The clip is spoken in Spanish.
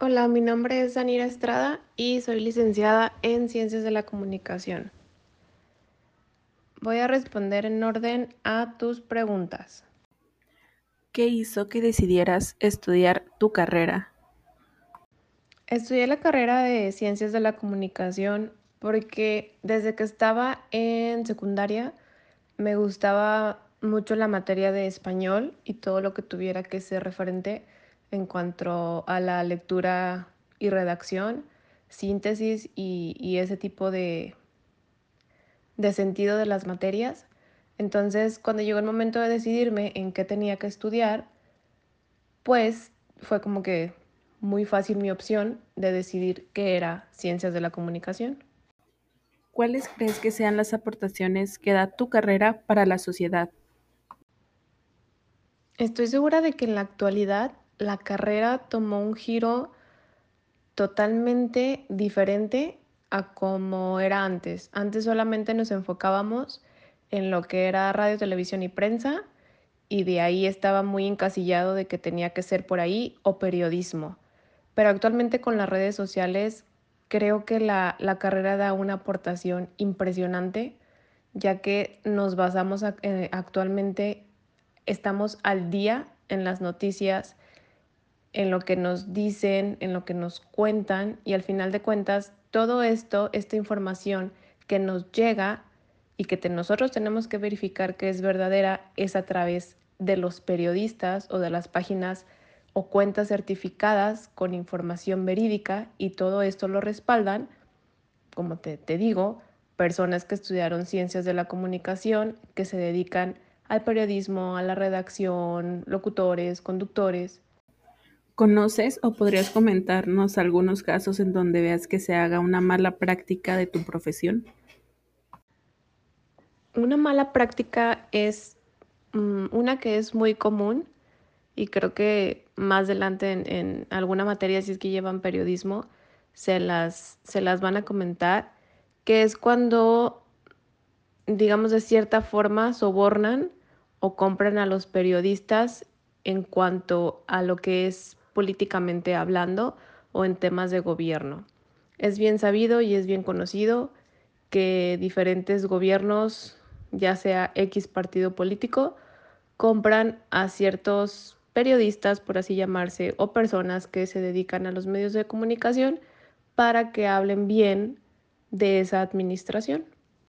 Hola, mi nombre es Danira Estrada y soy licenciada en Ciencias de la Comunicación. Voy a responder en orden a tus preguntas. ¿Qué hizo que decidieras estudiar tu carrera? Estudié la carrera de Ciencias de la Comunicación porque desde que estaba en secundaria me gustaba mucho la materia de español y todo lo que tuviera que ser referente en cuanto a la lectura y redacción, síntesis y, y ese tipo de, de sentido de las materias. Entonces, cuando llegó el momento de decidirme en qué tenía que estudiar, pues fue como que muy fácil mi opción de decidir qué era ciencias de la comunicación. ¿Cuáles crees que sean las aportaciones que da tu carrera para la sociedad? Estoy segura de que en la actualidad la carrera tomó un giro totalmente diferente a como era antes. Antes solamente nos enfocábamos en lo que era radio, televisión y prensa y de ahí estaba muy encasillado de que tenía que ser por ahí o periodismo. Pero actualmente con las redes sociales creo que la, la carrera da una aportación impresionante ya que nos basamos eh, actualmente, estamos al día en las noticias, en lo que nos dicen, en lo que nos cuentan y al final de cuentas todo esto, esta información que nos llega y que nosotros tenemos que verificar que es verdadera es a través de los periodistas o de las páginas o cuentas certificadas con información verídica y todo esto lo respaldan, como te, digo, personas que estudiaron ciencias de la comunicación, que se dedican al periodismo, a la redacción, locutores, conductores. ¿Conoces o podrías comentarnos algunos casos en donde veas que se haga una mala práctica de tu profesión? Una mala práctica es um, una que es muy común y creo que más adelante en, en, alguna materia, si es que llevan periodismo, se las, se las van a comentar, que es cuando, digamos, de cierta forma sobornan o compran a los periodistas en cuanto a lo que es políticamente hablando o en temas de gobierno. Es bien sabido y es bien conocido que diferentes gobiernos, ya sea X partido político, compran a ciertos periodistas, por así llamarse, o personas que se dedican a los medios de comunicación para que hablen bien de esa administración.